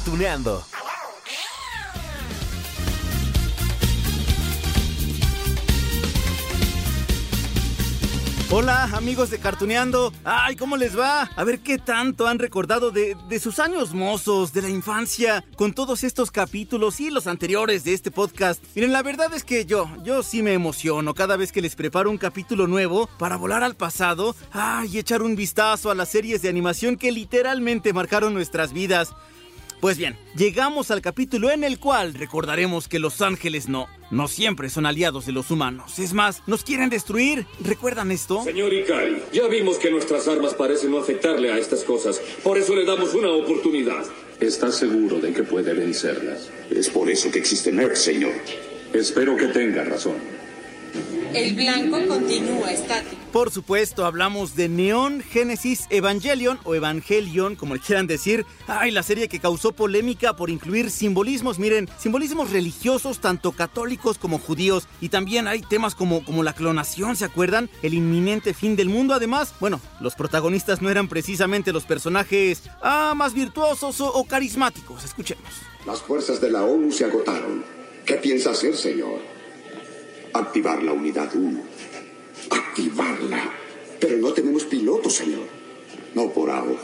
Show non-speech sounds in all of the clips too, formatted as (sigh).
Cartuneando. Hola amigos de Cartuneando, ay, ¿cómo les va? A ver qué tanto han recordado de, de, sus años mozos, de la infancia, con todos estos capítulos y los anteriores de este podcast. Miren, la verdad es que yo, yo sí me emociono cada vez que les preparo un capítulo nuevo para volar al pasado, ay, y echar un vistazo a las series de animación que literalmente marcaron nuestras vidas. Pues bien, llegamos al capítulo en el cual recordaremos que los ángeles no, no siempre son aliados de los humanos. Es más, nos quieren destruir. ¿Recuerdan esto? Señor Ikari, ya vimos que nuestras armas parecen no afectarle a estas cosas. Por eso le damos una oportunidad. ¿Estás seguro de que puede vencerlas? Es por eso que existe Nerf, señor. Espero que tenga razón. El blanco continúa estático. Por supuesto, hablamos de Neon Genesis Evangelion o Evangelion, como le quieran decir. Ay, la serie que causó polémica por incluir simbolismos, miren, simbolismos religiosos, tanto católicos como judíos. Y también hay temas como, como la clonación, ¿se acuerdan? El inminente fin del mundo. Además, bueno, los protagonistas no eran precisamente los personajes ah, más virtuosos o, o carismáticos. Escuchemos. Las fuerzas de la ONU se agotaron. ¿Qué piensa hacer, señor? Activar la unidad 1. Activarla. Pero no tenemos piloto, señor. No por ahora.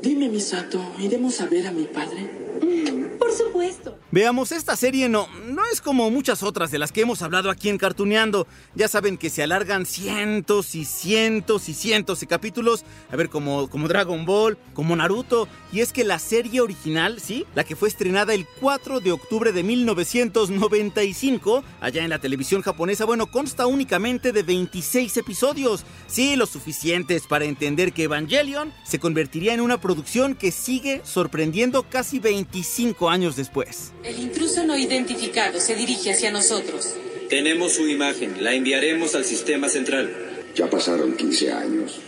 Dime, Misato, ¿iremos a ver a mi padre? Mm, por supuesto. Veamos, esta serie no, no es como muchas otras de las que hemos hablado aquí en Cartuneando. Ya saben que se alargan cientos y cientos y cientos de capítulos. A ver, como, como Dragon Ball, como Naruto. Y es que la serie original, ¿sí? La que fue estrenada el 4 de octubre de 1995, allá en la televisión japonesa, bueno, consta únicamente de 26 episodios. Sí, lo suficientes para entender que Evangelion se convertiría en una producción que sigue sorprendiendo casi 25 años después. El intruso no identificado se dirige hacia nosotros. Tenemos su imagen, la enviaremos al sistema central. Ya pasaron 15 años.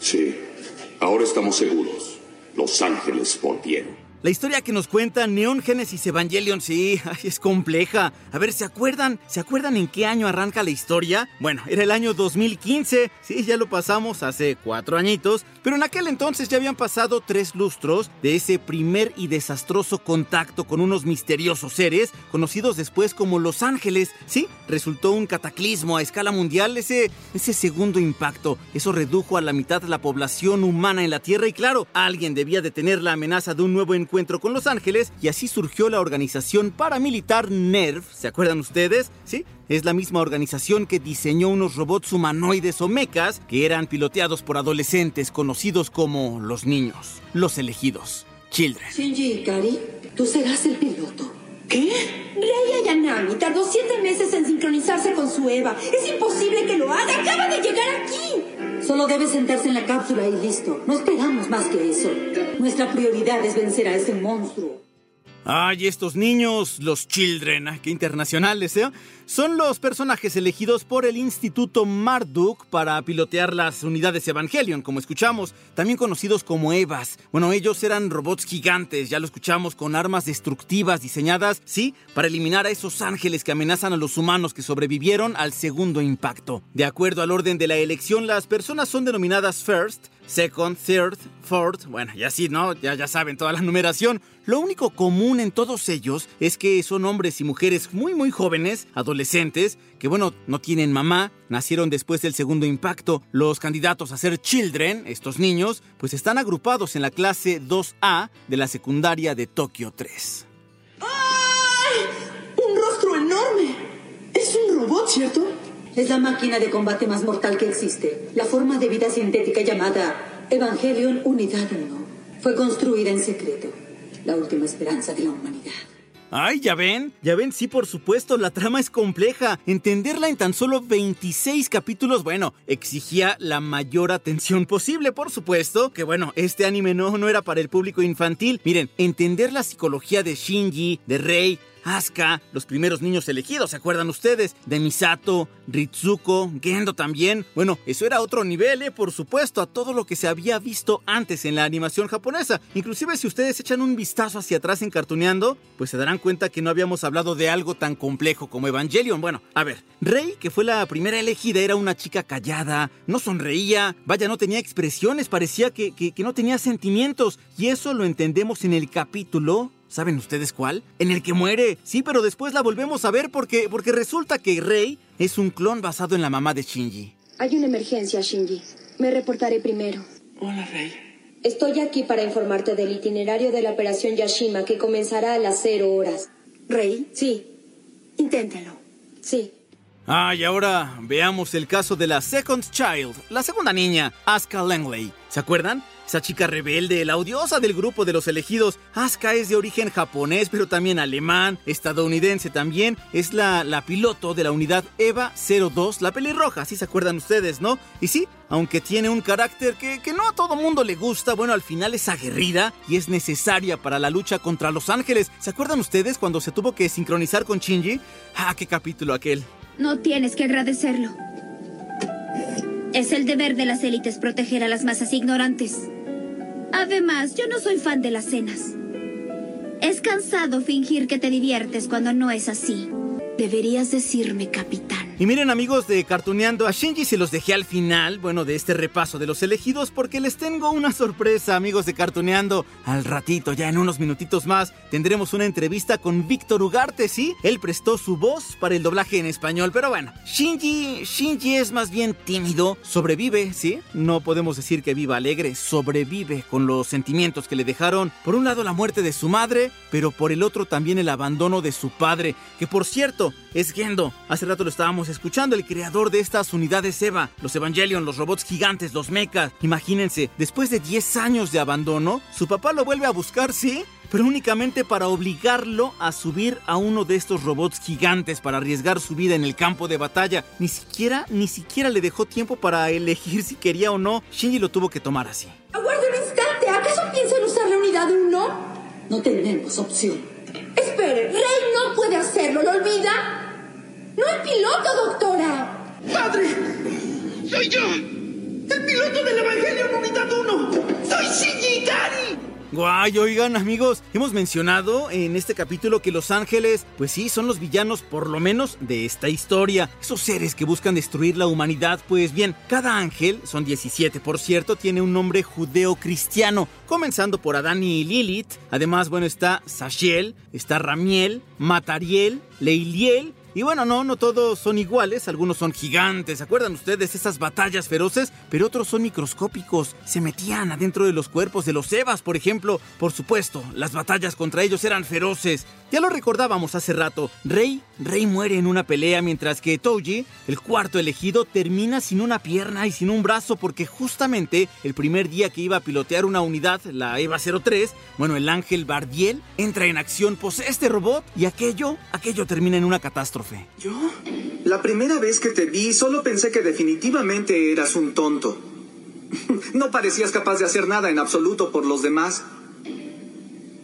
Sí, ahora estamos seguros. Los ángeles volvieron. La historia que nos cuenta Neon Genesis Evangelion, sí, es compleja. A ver, ¿se acuerdan? ¿Se acuerdan en qué año arranca la historia? Bueno, era el año 2015. Sí, ya lo pasamos hace cuatro añitos. Pero en aquel entonces ya habían pasado tres lustros de ese primer y desastroso contacto con unos misteriosos seres, conocidos después como Los Ángeles. Sí, resultó un cataclismo a escala mundial ese, ese segundo impacto. Eso redujo a la mitad la población humana en la Tierra y claro, alguien debía detener la amenaza de un nuevo encuentro con Los Ángeles y así surgió la organización paramilitar NERV, ¿se acuerdan ustedes? Sí, es la misma organización que diseñó unos robots humanoides o mechas que eran piloteados por adolescentes conocidos como los niños, los elegidos, Children. Shinji Ikari, tú serás el piloto. ¿Qué? Rei Ayanami tardó siete meses en sincronizarse con su Eva. Es imposible que lo haga. Acaba de llegar aquí. Solo debe sentarse en la cápsula y listo. No esperamos más que eso. Nuestra prioridad es vencer a ese monstruo. Ay, estos niños, los Children, qué internacionales, ¿eh? Son los personajes elegidos por el Instituto Marduk para pilotear las unidades Evangelion, como escuchamos, también conocidos como Evas. Bueno, ellos eran robots gigantes, ya lo escuchamos, con armas destructivas diseñadas, sí, para eliminar a esos ángeles que amenazan a los humanos que sobrevivieron al segundo impacto. De acuerdo al orden de la elección, las personas son denominadas First, Second, Third, Fourth, bueno, y así, ¿no? Ya, ya saben toda la numeración. Lo único común en todos ellos es que son hombres y mujeres muy, muy jóvenes, adolescentes, que bueno, no tienen mamá, nacieron después del segundo impacto. Los candidatos a ser children, estos niños, pues están agrupados en la clase 2A de la secundaria de Tokio 3. ¡Ay! ¡Un rostro enorme! Es un robot, ¿cierto? Es la máquina de combate más mortal que existe. La forma de vida sintética llamada Evangelion Unidad 1 fue construida en secreto. La última esperanza de la humanidad. Ay, ya ven, ya ven, sí, por supuesto, la trama es compleja. Entenderla en tan solo 26 capítulos, bueno, exigía la mayor atención posible, por supuesto. Que bueno, este anime no, no era para el público infantil. Miren, entender la psicología de Shinji, de Rei, Asuka, los primeros niños elegidos, ¿se acuerdan ustedes? De Misato, Ritsuko, Gendo también. Bueno, eso era otro nivel, ¿eh? Por supuesto, a todo lo que se había visto antes en la animación japonesa. Inclusive si ustedes echan un vistazo hacia atrás en Cartuneando, pues se darán cuenta que no habíamos hablado de algo tan complejo como Evangelion. Bueno, a ver, Rei, que fue la primera elegida, era una chica callada, no sonreía, vaya, no tenía expresiones, parecía que, que no tenía sentimientos. Y eso lo entendemos en el capítulo ¿Saben ustedes cuál? En el que muere. Sí, pero después la volvemos a ver porque, porque resulta que Rey es un clon basado en la mamá de Shinji. Hay una emergencia, Shinji. Me reportaré primero. Hola, Rey. Estoy aquí para informarte del itinerario de la operación Yashima que comenzará a las cero horas. ¿Rey? Sí, Inténtalo. sí. Ah, y ahora veamos el caso de la Second Child, la segunda niña, Asuka Langley. ¿Se acuerdan? Esa chica rebelde, la odiosa del grupo de los elegidos. Asuka es de origen japonés, pero también alemán, estadounidense también. Es la, la piloto de la unidad EVA 02, la pelirroja, si se acuerdan ustedes, ¿no? Y sí, aunque tiene un carácter que, que no a todo mundo le gusta, bueno, al final es aguerrida y es necesaria para la lucha contra los ángeles. ¿Se acuerdan ustedes cuando se tuvo que sincronizar con Shinji? Ah, qué capítulo aquel. No tienes que agradecerlo. Es el deber de las élites proteger a las masas ignorantes. Además, yo no soy fan de las cenas. Es cansado fingir que te diviertes cuando no es así. Deberías decirme, capitán. Y miren amigos de Cartuneando, a Shinji se los dejé al final, bueno, de este repaso de los elegidos, porque les tengo una sorpresa, amigos de Cartuneando. Al ratito, ya en unos minutitos más, tendremos una entrevista con Víctor Ugarte, ¿sí? Él prestó su voz para el doblaje en español, pero bueno, Shinji, Shinji es más bien tímido, sobrevive, ¿sí? No podemos decir que viva alegre, sobrevive con los sentimientos que le dejaron, por un lado la muerte de su madre, pero por el otro también el abandono de su padre, que por cierto, es Gendo. Hace rato lo estábamos escuchando, el creador de estas unidades EVA, los Evangelion, los robots gigantes, los mechas. Imagínense, después de 10 años de abandono, su papá lo vuelve a buscar, ¿sí? Pero únicamente para obligarlo a subir a uno de estos robots gigantes para arriesgar su vida en el campo de batalla. Ni siquiera, ni siquiera le dejó tiempo para elegir si quería o no. Shinji lo tuvo que tomar así. Aguarde un instante. ¿Acaso piensan usar la unidad 1? No tenemos opción. Espere, Rey no puede hacerlo, ¿lo olvida? No el piloto, doctora. ¡Padre! ¡Soy yo! ¡El piloto del Evangelio Unidad 1! ¡Soy Shinji Ikari! Guay, oigan amigos, hemos mencionado en este capítulo que los ángeles, pues sí, son los villanos por lo menos de esta historia. Esos seres que buscan destruir la humanidad, pues bien, cada ángel, son 17 por cierto, tiene un nombre judeo-cristiano, comenzando por Adán y Lilith. Además, bueno, está Sashiel, está Ramiel, Matariel, Leiliel y bueno, no, no todos son iguales, algunos son gigantes, ¿se acuerdan ustedes esas batallas feroces? Pero otros son microscópicos, se metían adentro de los cuerpos de los Evas, por ejemplo. Por supuesto, las batallas contra ellos eran feroces. Ya lo recordábamos hace rato, Rey, Rey muere en una pelea mientras que Touji, el cuarto elegido, termina sin una pierna y sin un brazo porque justamente el primer día que iba a pilotear una unidad, la EVA 03, bueno, el ángel Bardiel entra en acción, posee este robot y aquello, aquello termina en una catástrofe. ¿Yo? La primera vez que te vi, solo pensé que definitivamente eras un tonto. (laughs) No parecías capaz de hacer nada en absoluto por los demás.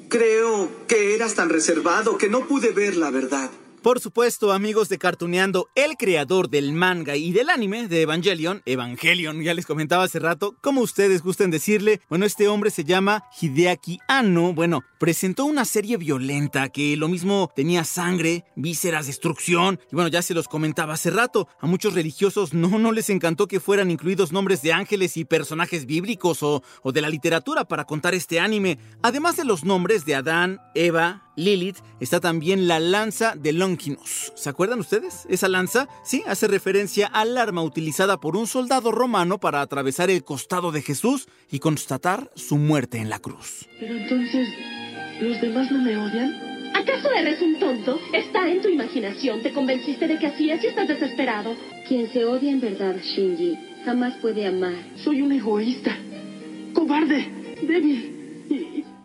Creo que eras tan reservado que no pude ver la verdad. Por supuesto, amigos de Cartuneando, el creador del manga y del anime de Evangelion, Evangelion, ya les comentaba hace rato, como ustedes gusten decirle, bueno, este hombre se llama Hideaki Anno, bueno, presentó una serie violenta que lo mismo tenía sangre, vísceras, destrucción, y bueno, ya se los comentaba hace rato, a muchos religiosos no, no les encantó que fueran incluidos nombres de ángeles y personajes bíblicos o, o de la literatura para contar este anime, además de los nombres de Adán, Eva, Lilith, está también la lanza de Longinus. ¿Se acuerdan ustedes? Esa lanza, sí, hace referencia al arma utilizada por un soldado romano para atravesar el costado de Jesús y constatar su muerte en la cruz. Pero entonces, ¿los demás no me odian? ¿Acaso eres un tonto? Está en tu imaginación. Te convenciste de que así es y estás desesperado. Quien se odia en verdad, Shinji, jamás puede amar. Soy un egoísta, cobarde, débil.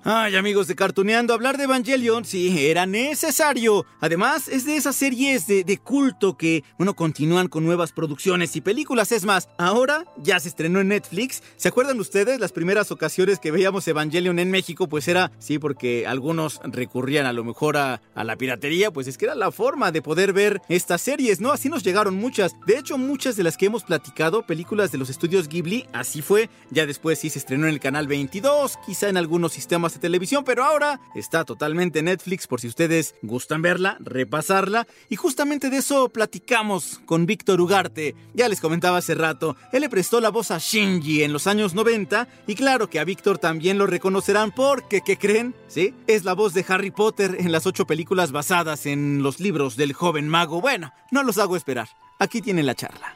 Ay, amigos de Cartuneando, hablar de Evangelion sí era necesario. Además, es de esas series de, de, culto que, bueno, continúan con nuevas producciones y películas. Es más, ahora ya se estrenó en Netflix. ¿Se acuerdan ustedes las primeras ocasiones que veíamos Evangelion en México? Pues era, sí, porque algunos recurrían a lo mejor a, a la piratería, pues es que era la forma de poder ver estas series, ¿no? Así nos llegaron muchas. De hecho, muchas de las que hemos platicado, películas de los estudios Ghibli, así fue. Ya después sí se estrenó en el canal 22, quizá en algunos sistemas de televisión, pero ahora está totalmente en Netflix por si ustedes gustan verla, repasarla. Y justamente de eso platicamos con Víctor Ugarte. Ya les comentaba hace rato, él le prestó la voz a Shinji en los años 90 y claro que a Víctor también lo reconocerán porque, ¿qué creen? ¿Sí? Es la voz de Harry Potter en las ocho películas basadas en los libros del joven mago. Bueno, no los hago esperar. Aquí tienen la charla.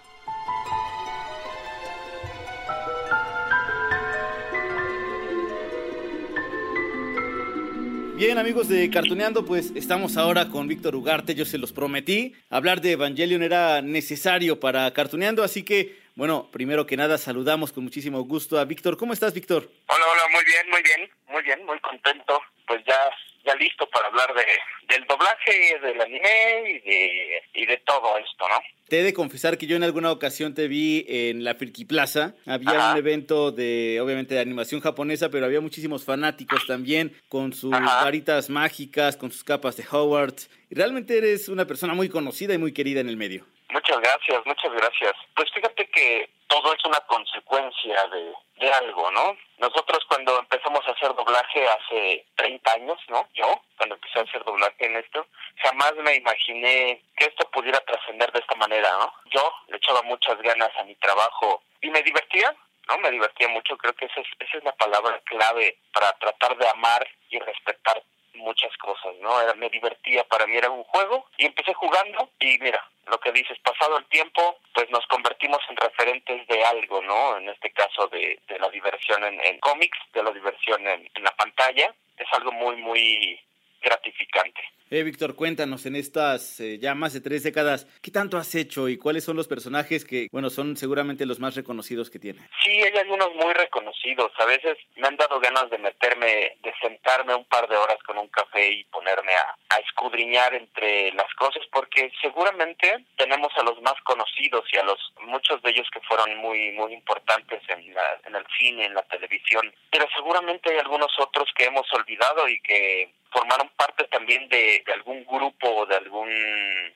Bien, amigos de Cartoneando, pues estamos ahora con Víctor Ugarte, yo se los prometí. Hablar de Evangelion era necesario para Cartoneando, así que, bueno, primero que nada saludamos con muchísimo gusto a Víctor. ¿Cómo estás, Víctor? Hola, hola, muy bien, muy bien, muy bien, muy contento. Pues ya ya listo para hablar de, del doblaje, del anime y de, y de todo esto, ¿no? Te he de confesar que yo en alguna ocasión te vi en la Friki Plaza. Había un evento de, obviamente, de animación japonesa, pero había muchísimos fanáticos también con sus varitas mágicas, con sus capas de Howard. Realmente eres una persona muy conocida y muy querida en el medio. Muchas gracias, muchas gracias. Pues fíjate que todo es una consecuencia de, de algo, ¿no? Nosotros cuando empezamos a hacer doblaje hace 30 años, ¿no? Yo, cuando empecé a hacer doblaje en esto, jamás me imaginé que esto pudiera trascender de esta manera, ¿no? Yo le echaba muchas ganas a mi trabajo y me divertía, ¿no? Me divertía mucho, creo que esa es, esa es la palabra clave para tratar de amar y respetar muchas cosas, ¿no? Era, me divertía, para mí era un juego y empecé jugando y mira, lo que dices, pasado el tiempo, pues nos convertimos en referentes de algo, ¿no? En este caso de, de la diversión en, en cómics, de la diversión en, en la pantalla, es algo muy, muy gratificante. Eh, Víctor, cuéntanos, en estas eh, ya más de tres décadas, ¿qué tanto has hecho y cuáles son los personajes que, bueno, son seguramente los más reconocidos que tiene? Sí, hay algunos muy reconocidos. A veces me han dado ganas de meterme, de sentarme un par de horas con un café y ponerme a, a escudriñar entre las cosas, porque seguramente tenemos a los más conocidos y a los muchos de ellos que fueron muy, muy importantes en, la, en el cine, en la televisión, pero seguramente hay algunos otros que hemos olvidado y que formaron parte también de, algún grupo o de algún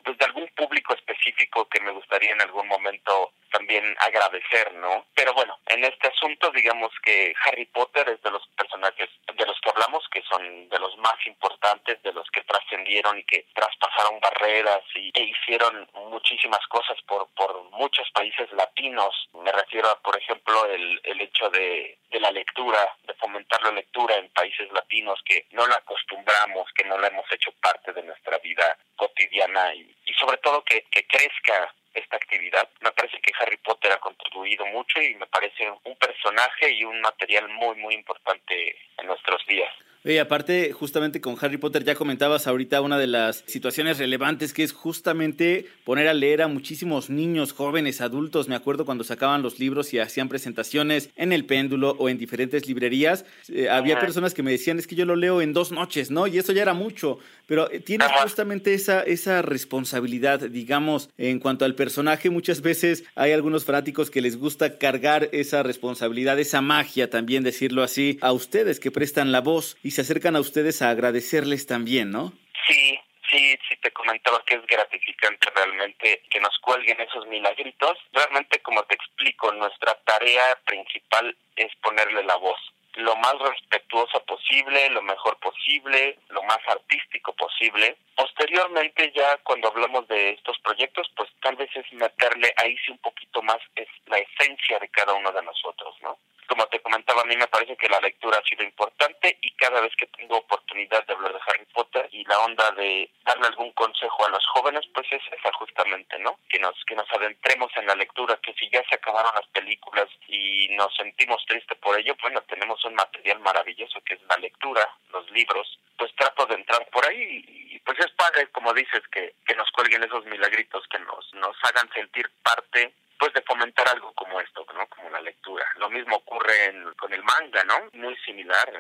pues de algún público específico que me gustaría en algún momento también agradecer, ¿no? Pero bueno, en este asunto digamos que Harry Potter es de los personajes de los que hablamos que son de los más importantes, de los que trascendieron y que traspasaron barreras y e hicieron muchísimas cosas por por muchos países latinos. Me refiero a, por ejemplo, el, el hecho de, de la lectura, de fomentar la lectura en países latinos que no la acostumbramos, que no la hemos hecho parte de nuestra vida cotidiana y, y sobre todo que, que crezca esta actividad. Me parece que Harry Potter ha contribuido mucho y me parece un personaje y un material muy, muy importante en nuestros días. Y aparte, justamente con Harry Potter ya comentabas ahorita una de las situaciones relevantes que es justamente poner a leer a muchísimos niños, jóvenes, adultos. Me acuerdo cuando sacaban los libros y hacían presentaciones en el péndulo o en diferentes librerías. Eh, había personas que me decían, es que yo lo leo en dos noches, ¿no? Y eso ya era mucho. Pero eh, tienes justamente esa, esa responsabilidad, digamos, en cuanto al personaje. Muchas veces hay algunos fanáticos que les gusta cargar esa responsabilidad, esa magia también, decirlo así, a ustedes que prestan la voz y se acercan a ustedes a agradecerles también, ¿no? Sí, sí, sí te comentaba que es gratificante realmente que nos cuelguen esos milagritos. Realmente, como te explico, nuestra tarea principal es ponerle la voz lo más respetuosa posible, lo mejor posible, lo más artístico posible. Posteriormente ya cuando hablamos de estos proyectos, pues tal vez es meterle ahí sí un poquito más es la esencia de cada uno de nosotros, ¿no? Como te comentaba, a mí me parece que la lectura ha sido importante y cada vez que tengo oportunidad de hablar de Harry Potter y la onda de darle algún consejo a los jóvenes, pues es esa justamente, ¿no? Que nos que nos adentremos en la lectura, que si ya se acabaron las películas y nos sentimos tristes por ello, bueno, tenemos un material maravilloso que es la lectura, los libros, pues trato de entrar por ahí y pues es padre, como dices, que, que nos cuelguen esos milagritos, que nos, nos hagan sentir parte pues de fomentar algo como esto, ¿no? Como la lectura. Lo mismo ocurre en, con el manga, ¿no? Muy similar.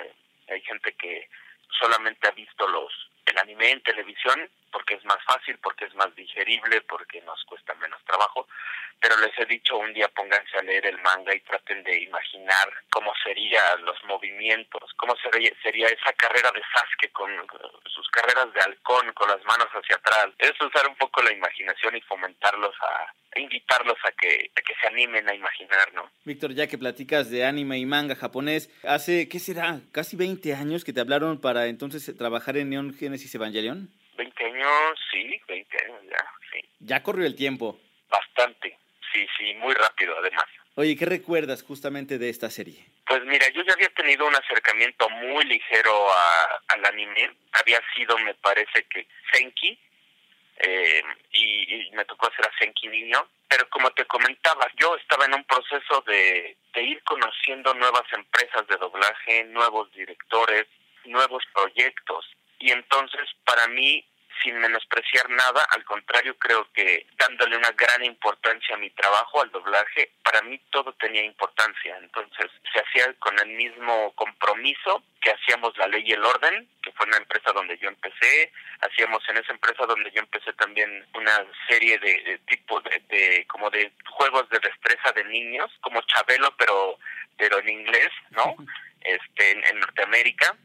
Hay gente que solamente ha visto los el anime en televisión porque es más fácil, porque es más digerible, porque nos cuesta menos trabajo, pero les he dicho un día pónganse a leer el manga y traten de imaginar cómo serían los movimientos, cómo sería, sería esa carrera de Sasuke con sus carreras de halcón con las manos hacia atrás. Es usar un poco la imaginación y fomentarlos a, invitarlos a que, a que se animen a imaginar, ¿no? Víctor, ya que platicas de anime y manga japonés, hace, ¿qué será? Casi 20 años que te hablaron para entonces trabajar en Neon Genesis Evangelion. 20 años, sí, 20 años ya, sí. Ya corrió el tiempo. Bastante, sí, sí, muy rápido además. Oye, ¿qué recuerdas justamente de esta serie? Pues mira, yo ya había tenido un acercamiento muy ligero a, al anime. Había sido, me parece que, Senki, eh, y, me tocó hacer a Senki Niño. Pero como te comentaba, yo estaba en un proceso de, de ir conociendo nuevas empresas de doblaje, nuevos directores, nuevos proyectos. Y entonces, para mí, sin menospreciar nada, al contrario, creo que dándole una gran importancia a mi trabajo, al doblaje, para mí todo tenía importancia. Entonces, se hacía con el mismo compromiso que hacíamos La Ley y el Orden, que fue una empresa donde yo empecé, hacíamos en esa empresa donde yo empecé también una serie de, tipo de, de, como de juegos de destreza de niños, como Chabelo, pero pero en inglés, ¿no? (laughs) Este, en Norteamérica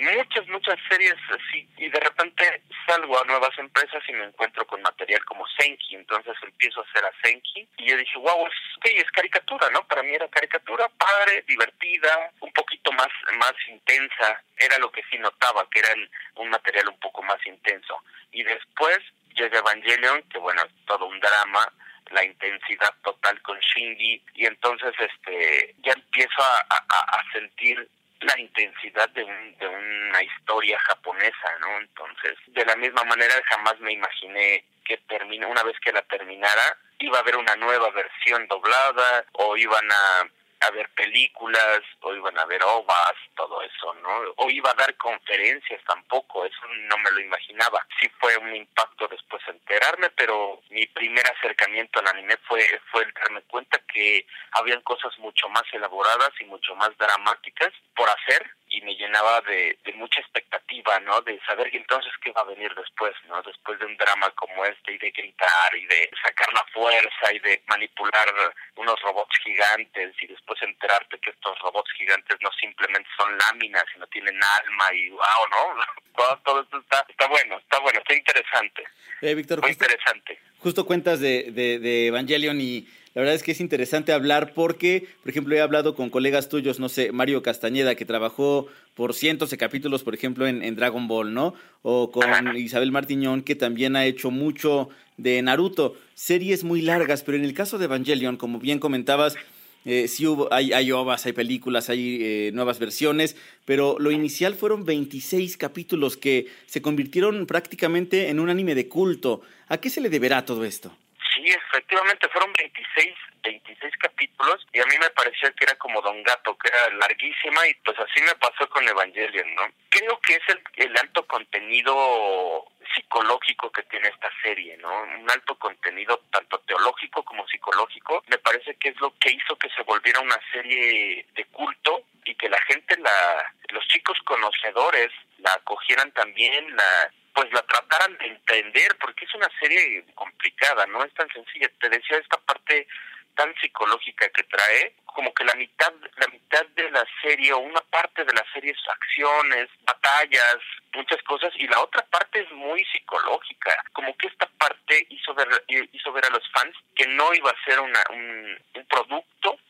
muchas, muchas series así. Y de repente salgo a nuevas empresas y me encuentro con material como Senki. Entonces empiezo a hacer a Senki y yo dije, wow, es, es caricatura, ¿no? Para mí era caricatura padre, divertida, un poquito más, más intensa. Era lo que sí notaba, que era un material un poco más intenso. Y después llega Evangelion, que bueno, es todo un drama la intensidad total con Shinji y entonces este ya empiezo a sentir la intensidad de, un, de una historia japonesa, ¿no? Entonces, de la misma manera jamás me imaginé que termine, una vez que la terminara, iba a haber una nueva versión doblada o iban a a ver películas, o iban a ver ovas, todo eso, ¿no? O iba a dar conferencias tampoco, eso no me lo imaginaba. Sí fue un impacto después enterarme, pero mi primer acercamiento al anime fue, fue el darme cuenta que habían cosas mucho más elaboradas y mucho más dramáticas por hacer y me llenaba de, de mucha expectativa, ¿no? De saber entonces qué va a venir después, ¿no? Después de un drama como este y de gritar y de sacar la fuerza y de manipular unos robots gigantes y después enterarte que estos robots gigantes no simplemente son láminas, sino tienen alma y wow, ¿no? (laughs) Todo, esto está, está bueno, está bueno, está interesante. Eh, Víctor, Muy interesante. Justo cuentas de, de, de Evangelion y la verdad es que es interesante hablar porque, por ejemplo, he hablado con colegas tuyos, no sé, Mario Castañeda, que trabajó por cientos de capítulos, por ejemplo, en, Dragon Ball, ¿no? O con Isabel Martiñón, que también ha hecho mucho de Naruto. Series muy largas, pero en el caso de Evangelion, como bien comentabas, eh, sí hubo, hay, hay ovas, hay películas, hay eh, nuevas versiones, pero lo inicial fueron 26 capítulos que se convirtieron prácticamente en un anime de culto. ¿A qué se le deberá todo esto? Sí, efectivamente fueron 26, 26 capítulos y a mí me parecía que era como Don Gato, que era larguísima y pues así me pasó con Evangelion, ¿no? Creo que es el, el alto contenido psicológico que tiene esta serie, ¿no? Un alto contenido tanto teológico como psicológico. Me parece que es lo que hizo que se volviera una serie de culto y que la gente, la, los chicos conocedores la acogieran también, la pues la trataran de entender, porque es una serie complicada, no es tan sencilla. Te decía esta parte tan psicológica que trae, como que la mitad, la mitad de la serie o una parte de la serie es acciones, batallas, muchas cosas, y la otra parte es muy psicológica. Como que esta parte hizo ver, hizo ver a los fans que no iba a ser una, un, un producto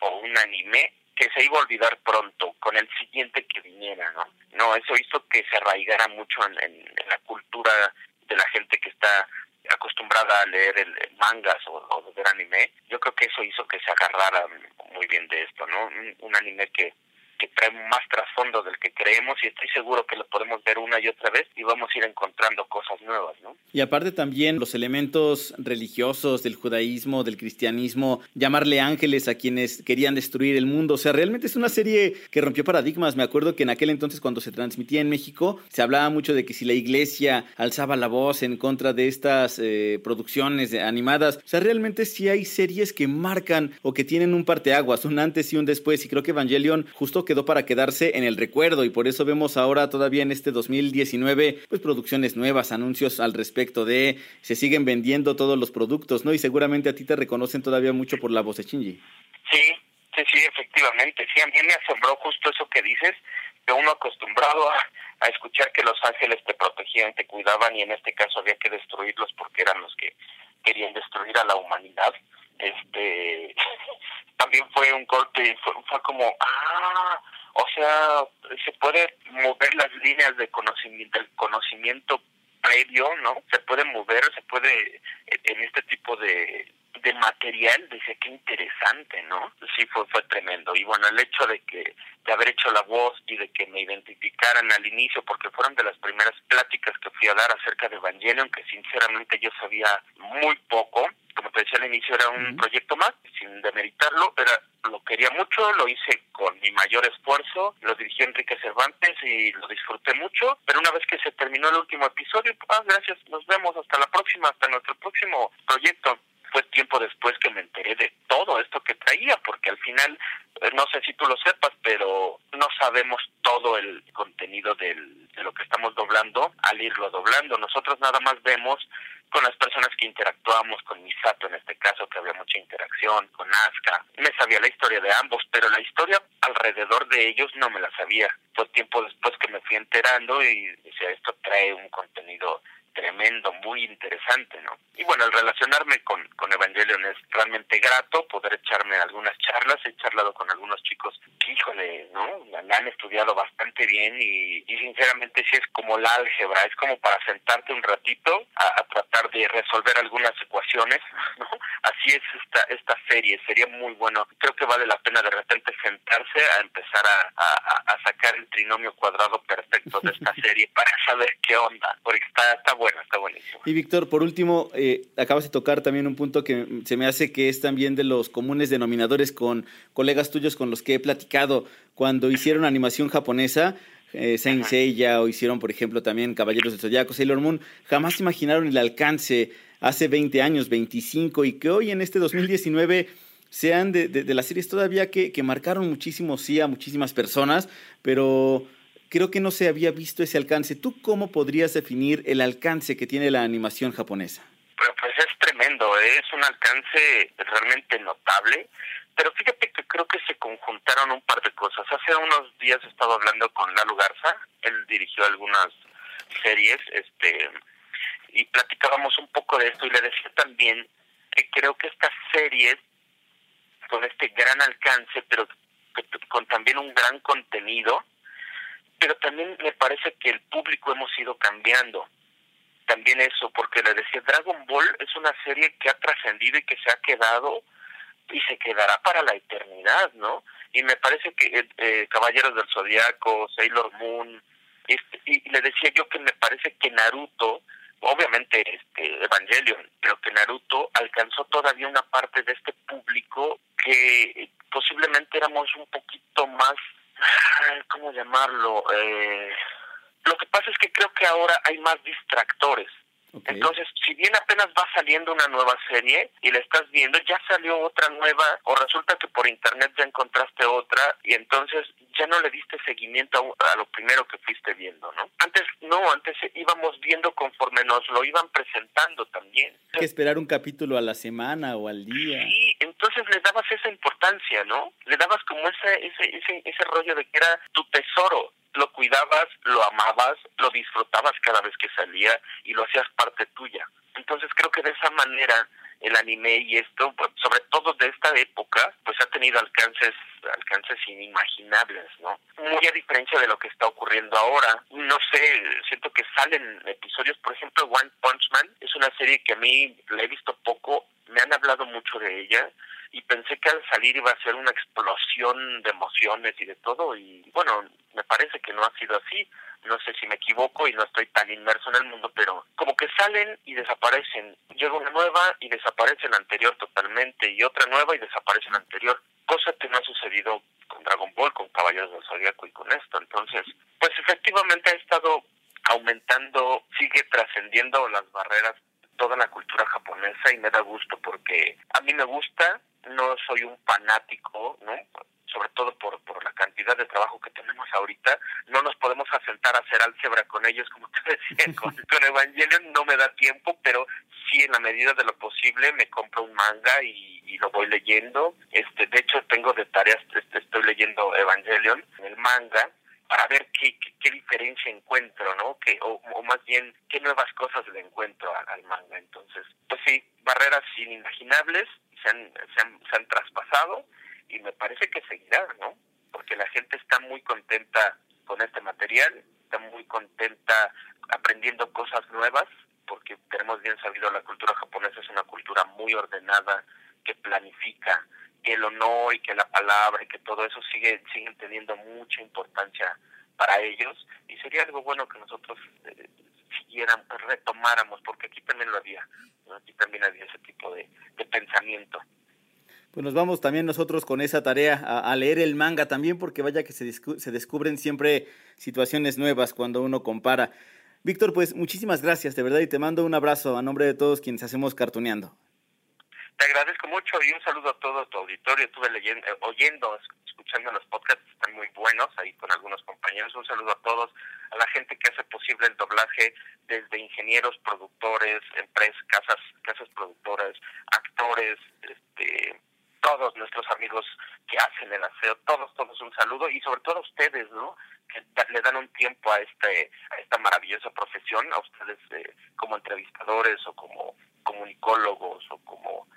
o un anime que se iba a olvidar pronto con el siguiente que viniera, ¿no? No, eso hizo que se arraigara mucho en, en, la cultura de la gente que está acostumbrada a leer el, mangas o, o, ver anime. Yo creo que eso hizo que se agarrara muy bien de esto, ¿no? Un, un anime que que trae más trasfondo del que creemos y estoy seguro que lo podemos ver una y otra vez y vamos a ir encontrando cosas nuevas, ¿no? Y aparte también los elementos religiosos del judaísmo, del cristianismo, llamarle ángeles a quienes querían destruir el mundo, o sea, realmente es una serie que rompió paradigmas. Me acuerdo que en aquel entonces cuando se transmitía en México se hablaba mucho de que si la iglesia alzaba la voz en contra de estas eh, producciones animadas, o sea, realmente sí hay series que marcan o que tienen un parteaguas, un antes y un después. Y creo que Evangelion justo que quedó quedó para quedarse en el recuerdo. Y por eso vemos ahora todavía en este 2019 pues producciones nuevas, anuncios al respecto de se siguen vendiendo todos los productos, ¿no? Y seguramente a ti te reconocen todavía mucho por la voz de Shinji. Sí, sí, sí, efectivamente. Sí, a mí me asombró justo eso que dices, que uno acostumbrado a, escuchar que los ángeles te protegían, te cuidaban y en este caso había que destruirlos porque eran los que querían destruir a la humanidad. Este (laughs) también fue un golpe, fue, fue como, ah, o sea, se puede mover las líneas de conocimiento, del conocimiento previo, ¿no? Se puede mover, se puede, en este tipo de, de material, decía qué interesante, ¿no? Sí, fue, fue tremendo. Y bueno, el hecho de que, de haber hecho la voz y de que me identificaran al inicio, porque fueron de las primeras pláticas que fui a dar acerca de Evangelion, que sinceramente yo sabía muy poco, como te decía al inicio, era un proyecto más, sin demeritarlo, era lo quería mucho, lo hice con mi mayor esfuerzo, lo dirigió Enrique Cervantes y lo disfruté mucho, pero una vez que se terminó el último episodio, ah, gracias, nos vemos, hasta la próxima, hasta nuestro próximo proyecto. Fue tiempo después que me enteré de todo esto que traía, porque al final, eh, no sé si tú lo sepas, pero no sabemos todo el contenido del, de lo que estamos doblando al irlo doblando. Nosotros nada más vemos con las personas que interactuamos, con Misato en este caso, que había mucha interacción, con Asuka. Me sabía la historia de ambos, pero la historia alrededor de ellos no me la sabía. Fue tiempo después que me fui enterando y decía, esto trae un contenido tremendo, muy interesante, ¿no? Y bueno, el relacionarme con Evangelion es realmente grato, poder echarme algunas charlas, he charlado con algunos chicos que, híjole, ¿no? La han estudiado bastante bien y, y sinceramente sí es como la álgebra, es como para sentarte un ratito a, a tratar de resolver algunas ecuaciones, ¿no? Así es esta, esta serie, sería muy bueno. Creo que vale la pena de repente sentarse a empezar a, a, a sacar el trinomio cuadrado perfecto de esta (laughs) serie para saber qué onda, porque está, está bueno, está buenísimo. Y Víctor, por último, eh, acabas de tocar también un punto que se me hace que es también de los comunes denominadores con colegas tuyos con los que he platicado cuando hicieron animación japonesa. Eh, Saint Seiya o hicieron, por ejemplo, también Caballeros del Zodiaco, Sailor Moon, jamás imaginaron el alcance hace 20 años, 25, y que hoy en este 2019 sean de, de, de las series todavía que, que marcaron muchísimo, sí, a muchísimas personas, pero creo que no se había visto ese alcance. ¿Tú cómo podrías definir el alcance que tiene la animación japonesa? Pues es tremendo, ¿eh? es un alcance realmente notable, pero fíjate creo que se conjuntaron un par de cosas. Hace unos días he estado hablando con Lalo Garza, él dirigió algunas series, este, y platicábamos un poco de esto y le decía también que creo que estas series con este gran alcance, pero con también un gran contenido, pero también me parece que el público hemos ido cambiando. También eso, porque le decía, Dragon Ball es una serie que ha trascendido y que se ha quedado y se quedará para la eternidad, ¿no? Y me parece que eh, eh, Caballeros del Zodiaco, Sailor Moon, este, y le decía yo que me parece que Naruto, obviamente este Evangelion, pero que Naruto alcanzó todavía una parte de este público que posiblemente éramos un poquito más ¿cómo llamarlo? Eh, lo que pasa es que creo que ahora hay más distractores. Okay. Entonces, si bien apenas va saliendo una nueva serie y la estás viendo, ya salió otra nueva o resulta que por internet ya encontraste otra y entonces ya no le diste seguimiento a, a lo primero que fuiste viendo, ¿no? Antes no, antes íbamos viendo conforme nos lo iban presentando también. Hay que esperar un capítulo a la semana o al día. Sí, entonces le dabas esa importancia, ¿no? Le dabas como ese ese ese, ese rollo de que era tu tesoro lo cuidabas, lo amabas, lo disfrutabas cada vez que salía y lo hacías parte tuya. Entonces creo que de esa manera el anime y esto, pues, sobre todo de esta época, pues ha tenido alcances alcances inimaginables, ¿no? Muy a diferencia de lo que está ocurriendo ahora. No sé, siento que salen episodios, por ejemplo, One Punch Man es una serie que a mí la he visto poco, me han hablado mucho de ella y pensé que al salir iba a ser una explosión de emociones y de todo y bueno, me parece que no ha sido así. No sé si me equivoco y no estoy tan inmerso en el mundo, pero como que salen y desaparecen. Llega una nueva y desaparece la anterior totalmente y otra nueva y desaparece la anterior. Cosa que no ha sucedido con Dragon Ball, con Caballeros del Zodíaco y con esto. Entonces, pues efectivamente ha estado aumentando, sigue trascendiendo las barreras toda la cultura japonesa y me da gusto porque a mí me gusta no soy un fanático, ¿no? sobre todo por, por la cantidad de trabajo que tenemos ahorita, no nos podemos asentar a hacer álgebra con ellos, como te (laughs) decía, con, (laughs) con Evangelion no me da tiempo, pero sí en la medida de lo posible me compro un manga y, lo voy leyendo. Este, de hecho tengo de tareas, este, estoy leyendo Evangelion en el manga para ver qué, qué, diferencia encuentro, ¿no? Que, o, más bien, qué nuevas cosas le encuentro al, al manga. Entonces, pues sí, barreras inimaginables se han, se han, se han traspasado y me parece que seguirá, ¿no? Porque la gente está muy contenta con este material, está muy contenta aprendiendo cosas nuevas, porque tenemos bien sabido la cultura japonesa es una cultura muy ordenada, que planifica, que el honor y que la palabra y que todo eso sigue siguen teniendo mucha importancia para ellos y sería algo bueno que nosotros eh, siguieran, retomáramos, porque aquí también lo había, aquí también había ese tipo de pensamiento pues nos vamos también nosotros con esa tarea a, leer el manga también, porque vaya que se, se, descubren siempre situaciones nuevas cuando uno compara. Víctor, pues muchísimas gracias, de verdad, y te mando un abrazo a nombre de todos quienes hacemos cartuneando. Te agradezco mucho y un saludo a todo tu auditorio. Estuve leyendo, eh, oyendo, escuchando los podcasts, están muy buenos ahí con algunos compañeros. Un saludo a todos, a la gente que hace posible el doblaje, desde ingenieros, productores, empresas, casas, casas productoras, actores, este, todos nuestros amigos que hacen el aseo, todos, todos un saludo y sobre todo a ustedes, ¿no? Que le dan un tiempo a este a esta maravillosa profesión, a ustedes eh, como entrevistadores o como comunicólogos o como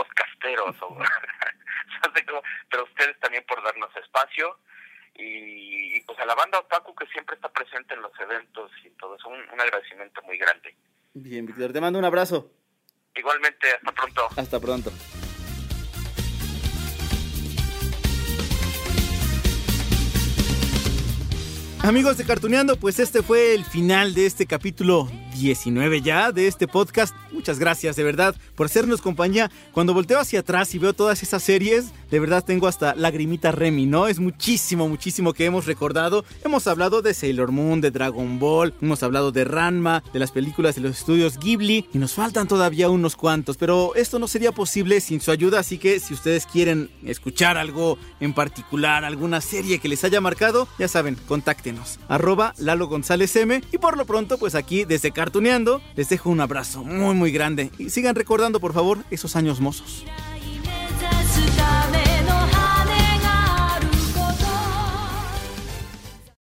podcasteros, o, (laughs) pero ustedes también por darnos espacio y, pues a la banda Otaku que siempre está presente en los eventos y todo eso, un, un agradecimiento muy grande. Bien, Víctor, te mando un abrazo. Igualmente, hasta pronto. Hasta pronto. Amigos de Cartuneando, pues este fue el final de este capítulo 19 ya de este podcast. Muchas gracias de verdad por hacernos compañía. Cuando volteo hacia atrás y veo todas esas series, de verdad tengo hasta lagrimita Remy, ¿no? Es muchísimo, muchísimo que hemos recordado. Hemos hablado de Sailor Moon, de Dragon Ball, hemos hablado de Ranma, de las películas de los estudios Ghibli y nos faltan todavía unos cuantos, pero esto no sería posible sin su ayuda, así que si ustedes quieren escuchar algo en particular, alguna serie que les haya marcado, ya saben, contáctenos. Arroba Lalo González M y por lo pronto, pues aquí desde Cartoon les dejo un abrazo muy muy grande y sigan recordando por favor esos años mozos.